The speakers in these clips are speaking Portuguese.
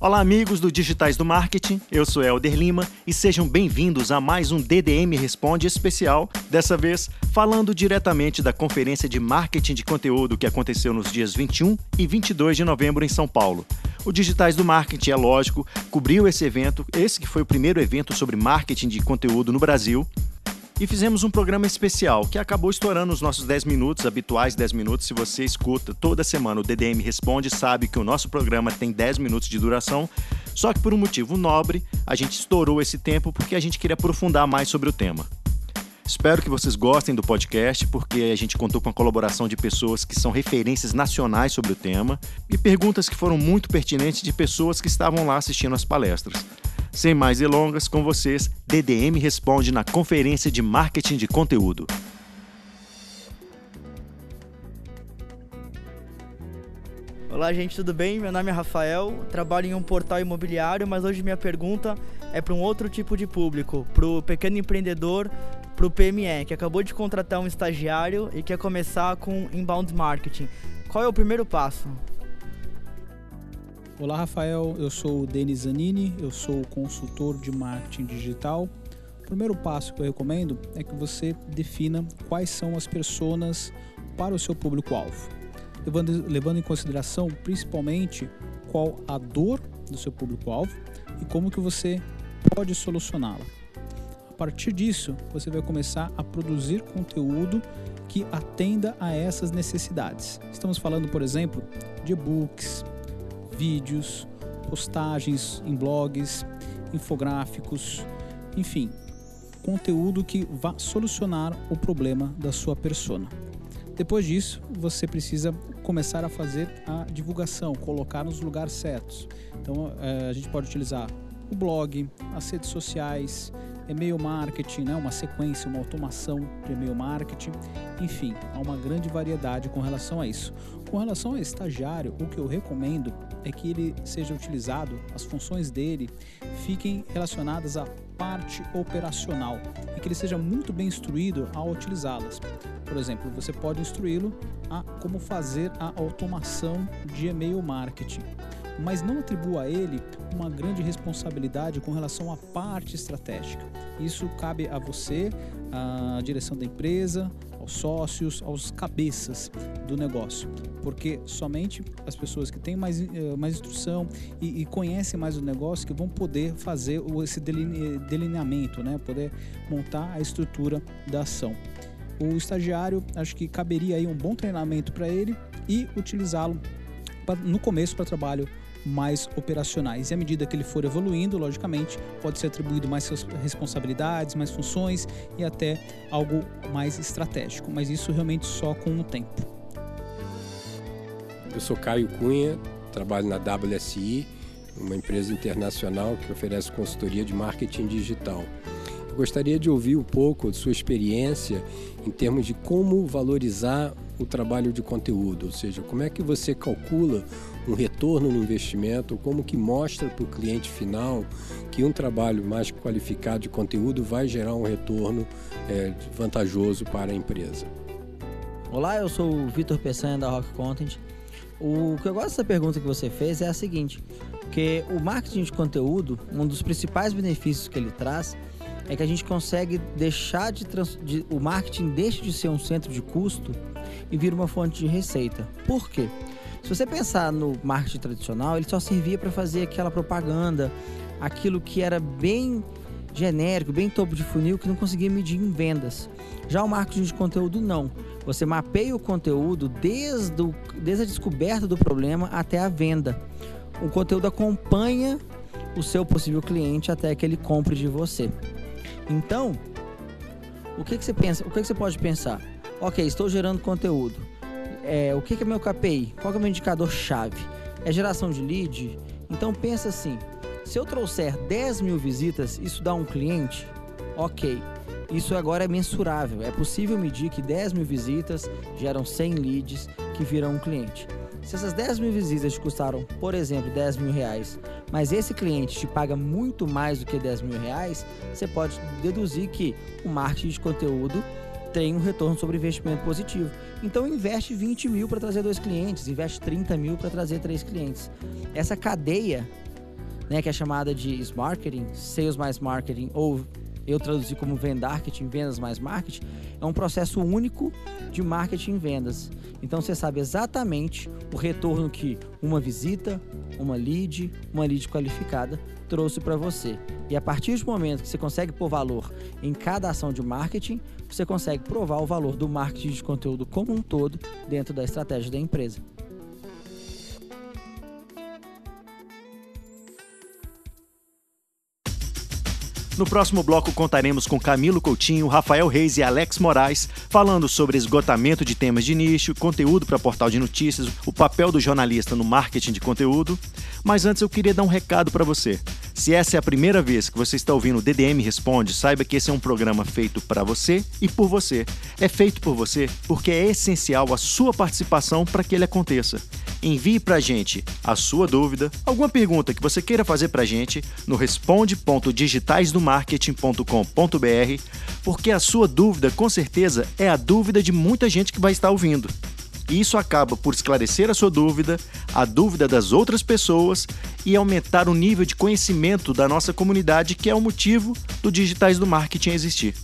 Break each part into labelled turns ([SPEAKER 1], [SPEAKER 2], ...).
[SPEAKER 1] Olá, amigos do Digitais do Marketing. Eu sou Helder Lima e sejam bem-vindos a mais um DDM Responde especial. Dessa vez, falando diretamente da Conferência de Marketing de Conteúdo que aconteceu nos dias 21 e 22 de novembro em São Paulo. O Digitais do Marketing, é lógico, cobriu esse evento, esse que foi o primeiro evento sobre marketing de conteúdo no Brasil, e fizemos um programa especial que acabou estourando os nossos 10 minutos, habituais 10 minutos. Se você escuta toda semana o DDM Responde, sabe que o nosso programa tem 10 minutos de duração. Só que por um motivo nobre, a gente estourou esse tempo porque a gente queria aprofundar mais sobre o tema. Espero que vocês gostem do podcast, porque a gente contou com a colaboração de pessoas que são referências nacionais sobre o tema e perguntas que foram muito pertinentes de pessoas que estavam lá assistindo as palestras. Sem mais delongas, com vocês, DDM responde na Conferência de Marketing de Conteúdo.
[SPEAKER 2] Olá, gente, tudo bem? Meu nome é Rafael, trabalho em um portal imobiliário, mas hoje minha pergunta é para um outro tipo de público, para o pequeno empreendedor, para o PME, que acabou de contratar um estagiário e quer começar com inbound marketing. Qual é o primeiro passo?
[SPEAKER 3] Olá, Rafael. Eu sou o Denis Zanini, eu sou consultor de marketing digital. O primeiro passo que eu recomendo é que você defina quais são as pessoas para o seu público-alvo, levando, levando em consideração principalmente qual a dor do seu público-alvo e como que você pode solucioná-la. A partir disso, você vai começar a produzir conteúdo que atenda a essas necessidades. Estamos falando, por exemplo, de e-books, vídeos, postagens em blogs, infográficos, enfim, conteúdo que vá solucionar o problema da sua persona. Depois disso, você precisa começar a fazer a divulgação, colocar nos lugares certos. Então, eh, a gente pode utilizar o blog, as redes sociais, e-mail marketing, né, uma sequência, uma automação de e-mail marketing, enfim, há uma grande variedade com relação a isso. Com relação ao estagiário, o que eu recomendo é que ele seja utilizado, as funções dele fiquem relacionadas à parte operacional e que ele seja muito bem instruído ao utilizá-las. Por exemplo, você pode instruí-lo a como fazer a automação de e-mail marketing mas não atribua a ele uma grande responsabilidade com relação à parte estratégica. Isso cabe a você, à direção da empresa, aos sócios, aos cabeças do negócio, porque somente as pessoas que têm mais, eh, mais instrução e, e conhecem mais o negócio que vão poder fazer esse delineamento, né? poder montar a estrutura da ação. O estagiário, acho que caberia aí um bom treinamento para ele e utilizá-lo no começo para trabalho mais operacionais. E à medida que ele for evoluindo, logicamente, pode ser atribuído mais responsabilidades, mais funções e até algo mais estratégico, mas isso realmente só com o tempo.
[SPEAKER 4] Eu sou Caio Cunha, trabalho na WSI, uma empresa internacional que oferece consultoria de marketing digital. Eu gostaria de ouvir um pouco de sua experiência em termos de como valorizar o trabalho de conteúdo, ou seja, como é que você calcula um retorno no investimento, como que mostra para o cliente final que um trabalho mais qualificado de conteúdo vai gerar um retorno é, vantajoso para a empresa.
[SPEAKER 5] Olá, eu sou o Vitor Peçanha da Rock Content. O que eu gosto dessa pergunta que você fez é a seguinte, que o marketing de conteúdo, um dos principais benefícios que ele traz é que a gente consegue deixar de, trans... de, o marketing deixa de ser um centro de custo e vira uma fonte de receita. Por quê? Se você pensar no marketing tradicional, ele só servia para fazer aquela propaganda, aquilo que era bem genérico, bem topo de funil, que não conseguia medir em vendas. Já o marketing de conteúdo não. Você mapeia o conteúdo desde, o, desde a descoberta do problema até a venda. O conteúdo acompanha o seu possível cliente até que ele compre de você. Então, o que, que você pensa? O que, que você pode pensar? Ok, estou gerando conteúdo. É, o que, é meu KPI? Qual é o meu indicador chave? É geração de lead? Então pensa assim: se eu trouxer 10 mil visitas, isso dá um cliente? Ok. Isso agora é mensurável. É possível medir que 10 mil visitas geram 100 leads que viram um cliente. Se essas 10 mil visitas te custaram, por exemplo, 10 mil reais, mas esse cliente te paga muito mais do que 10 mil reais, você pode deduzir que o marketing de conteúdo tem um retorno sobre investimento positivo. Então investe 20 mil para trazer dois clientes, investe 30 mil para trazer três clientes. Essa cadeia né, que é chamada de marketing, sales mais marketing ou eu traduzi como vendarketing, vendas mais marketing, é um processo único de marketing e vendas. Então você sabe exatamente o retorno que uma visita, uma lead, uma lead qualificada trouxe para você. E a partir do momento que você consegue pôr valor em cada ação de marketing, você consegue provar o valor do marketing de conteúdo como um todo dentro da estratégia da empresa.
[SPEAKER 1] No próximo bloco contaremos com Camilo Coutinho, Rafael Reis e Alex Moraes, falando sobre esgotamento de temas de nicho, conteúdo para portal de notícias, o papel do jornalista no marketing de conteúdo. Mas antes eu queria dar um recado para você. Se essa é a primeira vez que você está ouvindo o DDM Responde, saiba que esse é um programa feito para você e por você. É feito por você porque é essencial a sua participação para que ele aconteça. Envie para a gente a sua dúvida, alguma pergunta que você queira fazer para a gente no responde.digitaisdomarketing.com.br, porque a sua dúvida com certeza é a dúvida de muita gente que vai estar ouvindo. E isso acaba por esclarecer a sua dúvida, a dúvida das outras pessoas e aumentar o nível de conhecimento da nossa comunidade, que é o motivo do Digitais do Marketing existir.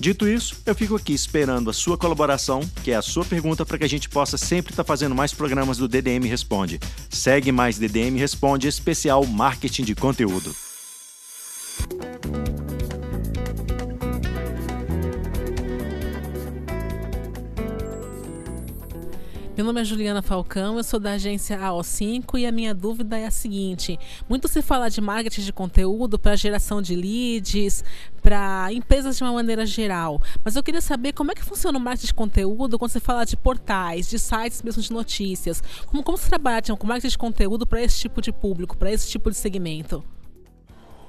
[SPEAKER 1] Dito isso, eu fico aqui esperando a sua colaboração, que é a sua pergunta, para que a gente possa sempre estar tá fazendo mais programas do DDM Responde. Segue mais DDM Responde, especial Marketing de Conteúdo.
[SPEAKER 6] Meu nome é Juliana Falcão, eu sou da agência AO5 e a minha dúvida é a seguinte: muito se fala de marketing de conteúdo para geração de leads, para empresas de uma maneira geral, mas eu queria saber como é que funciona o marketing de conteúdo quando você fala de portais, de sites mesmo de notícias. Como, como você trabalha com marketing de conteúdo para esse tipo de público, para esse tipo de segmento?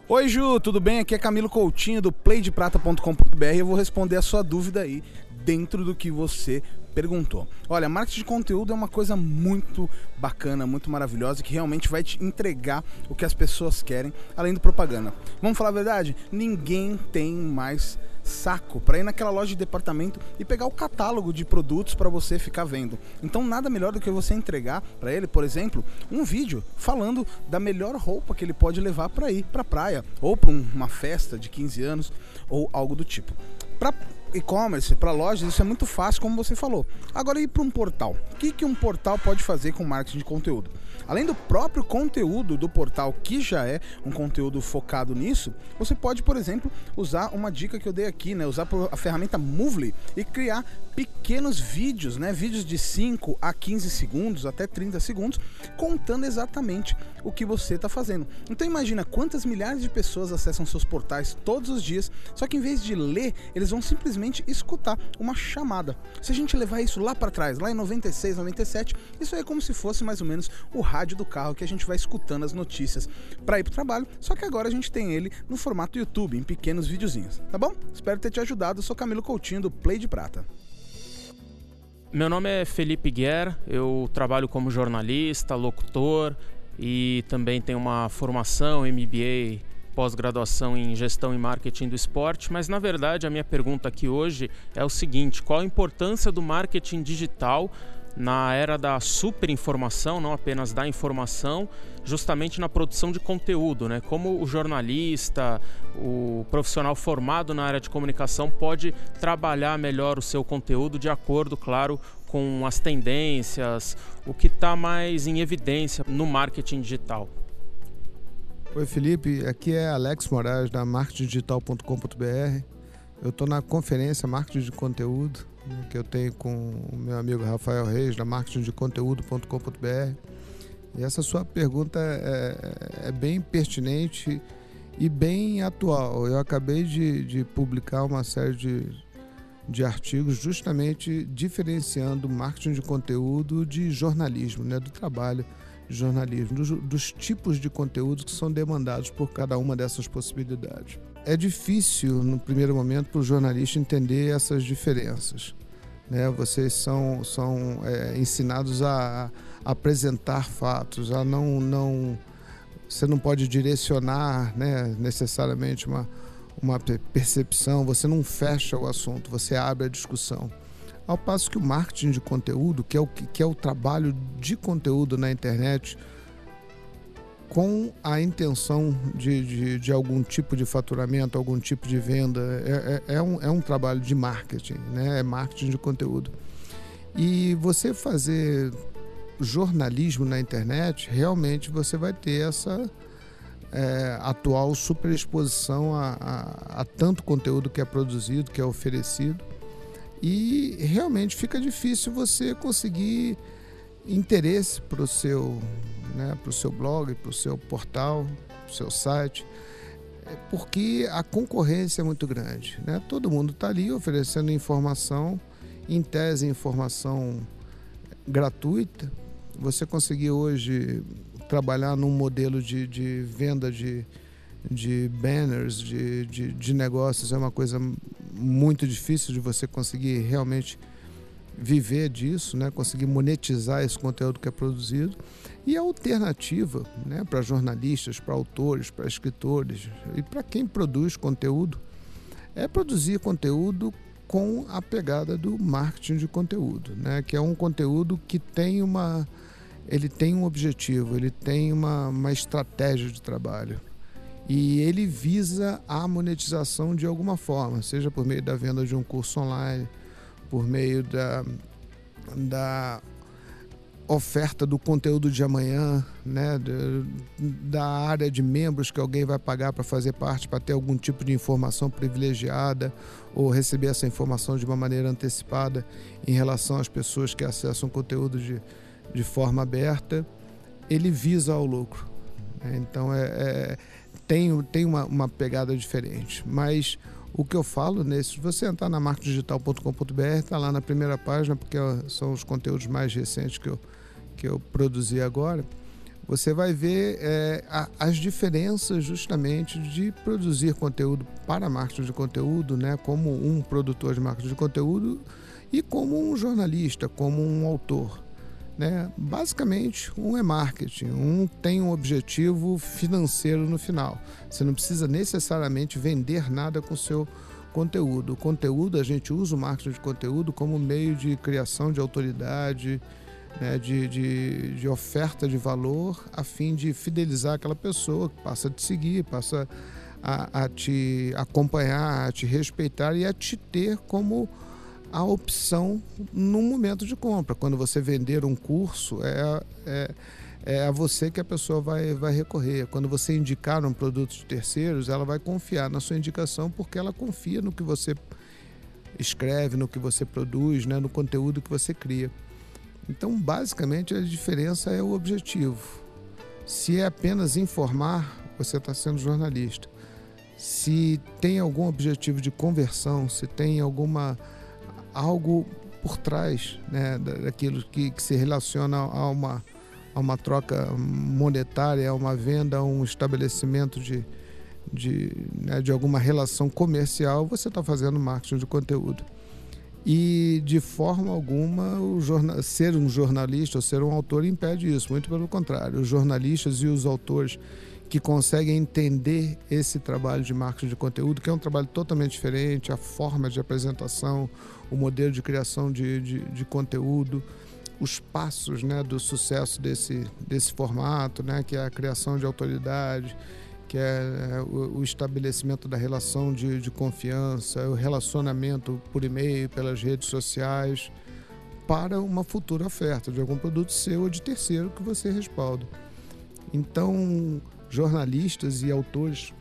[SPEAKER 7] Oi Ju, tudo bem? Aqui é Camilo Coutinho do playdeprata.com.br. Eu vou responder a sua dúvida aí dentro do que você perguntou. Olha, marketing de conteúdo é uma coisa muito bacana, muito maravilhosa que realmente vai te entregar o que as pessoas querem, além do propaganda. Vamos falar a verdade? Ninguém tem mais saco para ir naquela loja de departamento e pegar o catálogo de produtos para você ficar vendo. Então nada melhor do que você entregar para ele, por exemplo, um vídeo falando da melhor roupa que ele pode levar para ir para praia ou para uma festa de 15 anos ou algo do tipo. Para e-commerce, para lojas, isso é muito fácil, como você falou. Agora, ir para um portal. O que, que um portal pode fazer com marketing de conteúdo? Além do próprio conteúdo do portal, que já é um conteúdo focado nisso, você pode, por exemplo, usar uma dica que eu dei aqui, né? Usar a ferramenta Movely e criar pequenos vídeos, né? Vídeos de 5 a 15 segundos, até 30 segundos, contando exatamente o que você está fazendo. Então imagina quantas milhares de pessoas acessam seus portais todos os dias, só que em vez de ler, eles vão simplesmente escutar uma chamada. Se a gente levar isso lá para trás, lá em 96, 97, isso é como se fosse mais ou menos o rádio do carro que a gente vai escutando as notícias para ir para o trabalho, só que agora a gente tem ele no formato YouTube, em pequenos videozinhos, tá bom? Espero ter te ajudado. Eu sou Camilo Coutinho do Play de Prata.
[SPEAKER 8] Meu nome é Felipe Guerra, eu trabalho como jornalista, locutor e também tenho uma formação MBA, pós-graduação em gestão e marketing do esporte, mas na verdade a minha pergunta aqui hoje é o seguinte: qual a importância do marketing digital na era da superinformação, não apenas da informação, justamente na produção de conteúdo, né? Como o jornalista, o profissional formado na área de comunicação pode trabalhar melhor o seu conteúdo de acordo, claro, com as tendências, o que está mais em evidência no marketing digital.
[SPEAKER 9] Oi Felipe, aqui é Alex Moraes da marketingdigital.com.br. Eu estou na conferência Marketing de Conteúdo que eu tenho com o meu amigo Rafael Reis, da marketingdeconteúdo.com.br. E essa sua pergunta é, é, é, bem pertinente e bem atual. Eu acabei de, de publicar uma série de, de artigos justamente diferenciando marketing de conteúdo de jornalismo, né, do trabalho de jornalismo, dos, dos tipos de conteúdos que são demandados por cada uma dessas possibilidades. É difícil, no primeiro momento, para o jornalista entender essas diferenças. Né? Vocês são, são é, ensinados a, a, apresentar fatos, a não, não. Você não pode direcionar né, necessariamente uma, uma percepção, você não fecha o assunto, você abre a discussão. Ao passo que o marketing de conteúdo, que é o, que é o trabalho de conteúdo na internet, com a intenção de, de, de, algum tipo de faturamento, algum tipo de venda. É, é, é, um, é um trabalho de marketing, né? é marketing de conteúdo. E você fazer jornalismo na internet, realmente você vai ter essa é, atual superexposição a, a, a tanto conteúdo que é produzido, que é oferecido. E realmente fica difícil você conseguir interesse para o seu, né, seu blog, para o seu portal, para o seu site, é porque a concorrência é muito grande. Né? Todo mundo está ali oferecendo informação, em tese informação gratuita. Você conseguir hoje trabalhar num modelo de, de venda de, de banners, de, de, de negócios, é uma coisa muito difícil de você conseguir realmente viver disso, né? conseguir monetizar esse conteúdo que é produzido. E a alternativa né? para jornalistas, para autores, para escritores e para quem produz conteúdo é produzir conteúdo com a pegada do marketing de conteúdo, né? que é um conteúdo que tem uma ele tem um objetivo, ele tem uma, uma estratégia de trabalho e ele visa a monetização de alguma forma, seja por meio da venda de um curso online, por meio da, da oferta do conteúdo de amanhã, né, da área de membros que alguém vai pagar para fazer parte, para ter algum tipo de informação privilegiada ou receber essa informação de uma maneira antecipada em relação às pessoas que acessam conteúdo de, de forma aberta, ele visa ao lucro. Então é, é, tem, tem uma, uma pegada diferente. Mas o que eu falo nesse, se você entrar na marcodigital.com.br, está lá na primeira página, porque são os conteúdos mais recentes que eu, que eu produzi agora. Você vai ver é, a, as diferenças justamente de produzir conteúdo para marketing de conteúdo, né, como um produtor de marketing de conteúdo e como um jornalista, como um autor. Né? Basicamente, um é marketing, um tem um objetivo financeiro no final. Você não precisa necessariamente vender nada com seu conteúdo. O conteúdo, a gente usa o marketing de conteúdo como meio de criação de autoridade, né? de, de, de oferta de valor, a fim de fidelizar aquela pessoa que passa a te seguir, passa a, a te acompanhar, a te respeitar e a te ter como a opção no momento de compra. Quando você vender um curso, é, é, é a você que a pessoa vai, vai recorrer. Quando você indicar um produto de terceiros, ela vai confiar na sua indicação porque ela confia no que você escreve, no que você produz, né, no conteúdo que você cria. Então, basicamente, a diferença é o objetivo. Se é apenas informar, você está sendo jornalista. Se tem algum objetivo de conversão, se tem alguma algo por trás né, daquilo que, que se relaciona a uma, a uma troca monetária, a uma venda, a um estabelecimento de, de, né, de alguma relação comercial, você está fazendo marketing de conteúdo. E de forma alguma o jornal, ser um jornalista ou ser um autor impede isso, muito pelo contrário. Os jornalistas e os autores que conseguem entender esse trabalho de marketing de conteúdo, que é um trabalho totalmente diferente, a forma de apresentação, o modelo de criação de, de, de conteúdo, os passos né, do sucesso desse, desse formato, né, que é a criação de autoridade, que é, é o, o estabelecimento da relação de, de confiança, o relacionamento por e-mail, pelas redes sociais, para uma futura oferta de algum produto seu ou de terceiro que você respalda. Então, jornalistas e autores,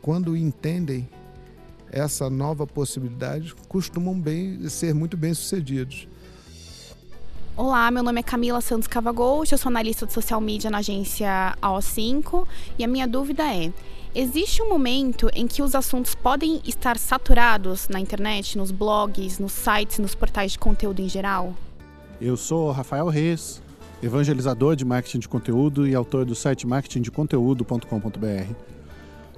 [SPEAKER 9] quando entendem essa nova possibilidade, costumam bem, ser muito bem sucedidos.
[SPEAKER 10] Olá, meu nome é Camila Santos Cavagost, eu sou analista de social media na agência AO5 e a minha dúvida é: existe um momento em que os assuntos podem estar saturados na internet, nos blogs, nos sites, nos portais de conteúdo em geral?
[SPEAKER 11] Eu sou Rafael Reis, evangelizador de marketing de conteúdo e autor do site marketingdeconteúdo.com.br.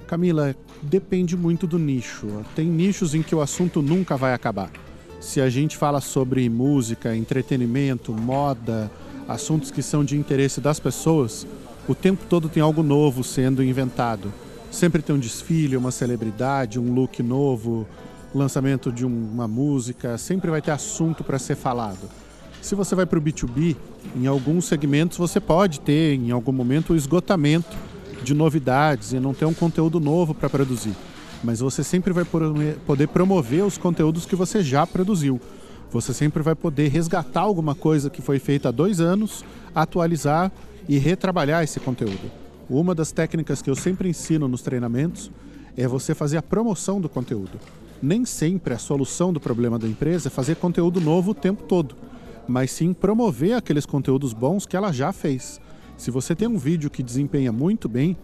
[SPEAKER 11] Camila, depende muito do nicho. Tem nichos em que o assunto nunca vai acabar. Se a gente fala sobre música, entretenimento, moda, assuntos que são de interesse das pessoas, o tempo todo tem algo novo sendo inventado. Sempre tem um desfile, uma celebridade, um look novo, lançamento de uma música, sempre vai ter assunto para ser falado. Se você vai para o B2B, em alguns segmentos você pode ter, em algum momento, o esgotamento de novidades e não ter um conteúdo novo para produzir. Mas você sempre vai poder promover os conteúdos que você já produziu. Você sempre vai poder resgatar alguma coisa que foi feita há dois anos, atualizar e retrabalhar esse conteúdo. Uma das técnicas que eu sempre ensino nos treinamentos é você fazer a promoção do conteúdo. Nem sempre a solução do problema da empresa é fazer conteúdo novo o tempo todo, mas sim promover aqueles conteúdos bons que ela já fez. Se você tem um vídeo que desempenha muito bem,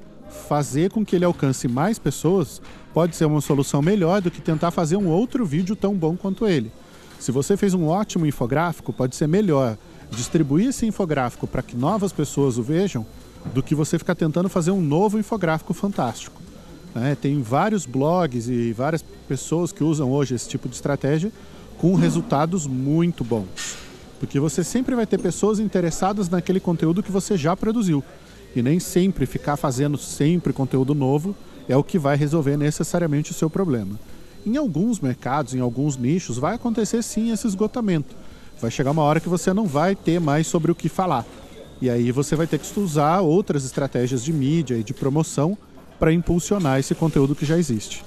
[SPEAKER 11] fazer com que ele alcance mais pessoas pode ser uma solução melhor do que tentar fazer um outro vídeo tão bom quanto ele. Se você fez um ótimo infográfico, pode ser melhor distribuir esse infográfico para que novas pessoas o vejam do que você ficar tentando fazer um novo infográfico fantástico. É, tem vários blogs e várias pessoas que usam hoje esse tipo de estratégia com resultados muito bons. Porque você sempre vai ter pessoas interessadas naquele conteúdo que você já produziu. E nem sempre ficar fazendo sempre conteúdo novo é o que vai resolver necessariamente o seu problema. Em alguns mercados, em alguns nichos, vai acontecer sim esse esgotamento vai chegar uma hora que você não vai ter mais sobre o que falar. E aí você vai ter que usar outras estratégias de mídia e de promoção para impulsionar esse conteúdo que já existe.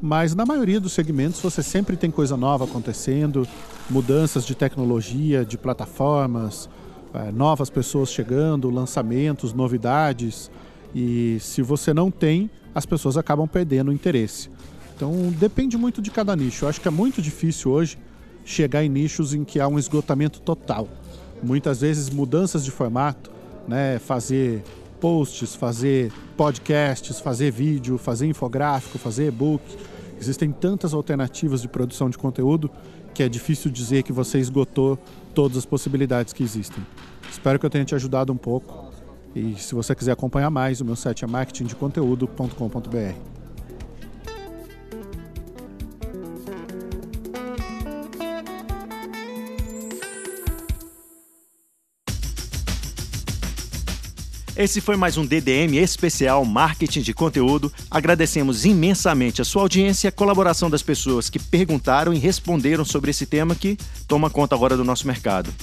[SPEAKER 11] Mas na maioria dos segmentos você sempre tem coisa nova acontecendo, mudanças de tecnologia, de plataformas, eh, novas pessoas chegando, lançamentos, novidades. E se você não tem, as pessoas acabam perdendo o interesse. Então depende muito de cada nicho. Eu acho que é muito difícil hoje chegar em nichos em que há um esgotamento total. Muitas vezes mudanças de formato, né, fazer posts, fazer podcasts, fazer vídeo, fazer infográfico, fazer e-book. Existem tantas alternativas de produção de conteúdo que é difícil dizer que você esgotou todas as possibilidades que existem. Espero que eu tenha te ajudado um pouco. E se você quiser acompanhar mais, o meu site é marketingdeconteúdo.com.br.
[SPEAKER 1] Esse foi mais um DDM especial Marketing de Conteúdo. Agradecemos imensamente a sua audiência e a colaboração das pessoas que perguntaram e responderam sobre esse tema que toma conta agora do nosso mercado.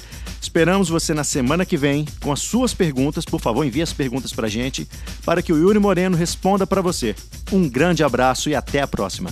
[SPEAKER 1] Esperamos você na semana que vem com as suas perguntas. Por favor, envie as perguntas para a gente para que o Yuri Moreno responda para você. Um grande abraço e até a próxima.